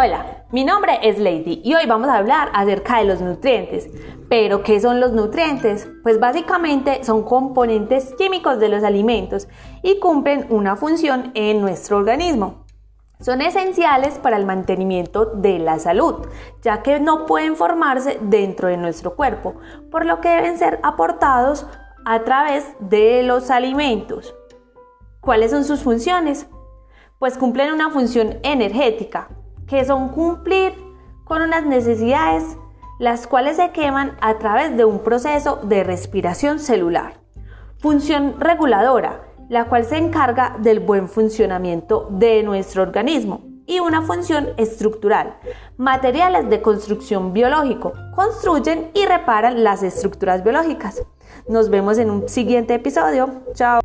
Hola, mi nombre es Lady y hoy vamos a hablar acerca de los nutrientes. ¿Pero qué son los nutrientes? Pues básicamente son componentes químicos de los alimentos y cumplen una función en nuestro organismo. Son esenciales para el mantenimiento de la salud, ya que no pueden formarse dentro de nuestro cuerpo, por lo que deben ser aportados a través de los alimentos. ¿Cuáles son sus funciones? Pues cumplen una función energética, que son cumplir con unas necesidades las cuales se queman a través de un proceso de respiración celular. Función reguladora, la cual se encarga del buen funcionamiento de nuestro organismo. Y una función estructural, materiales de construcción biológico, construyen y reparan las estructuras biológicas. Nos vemos en un siguiente episodio. Chao.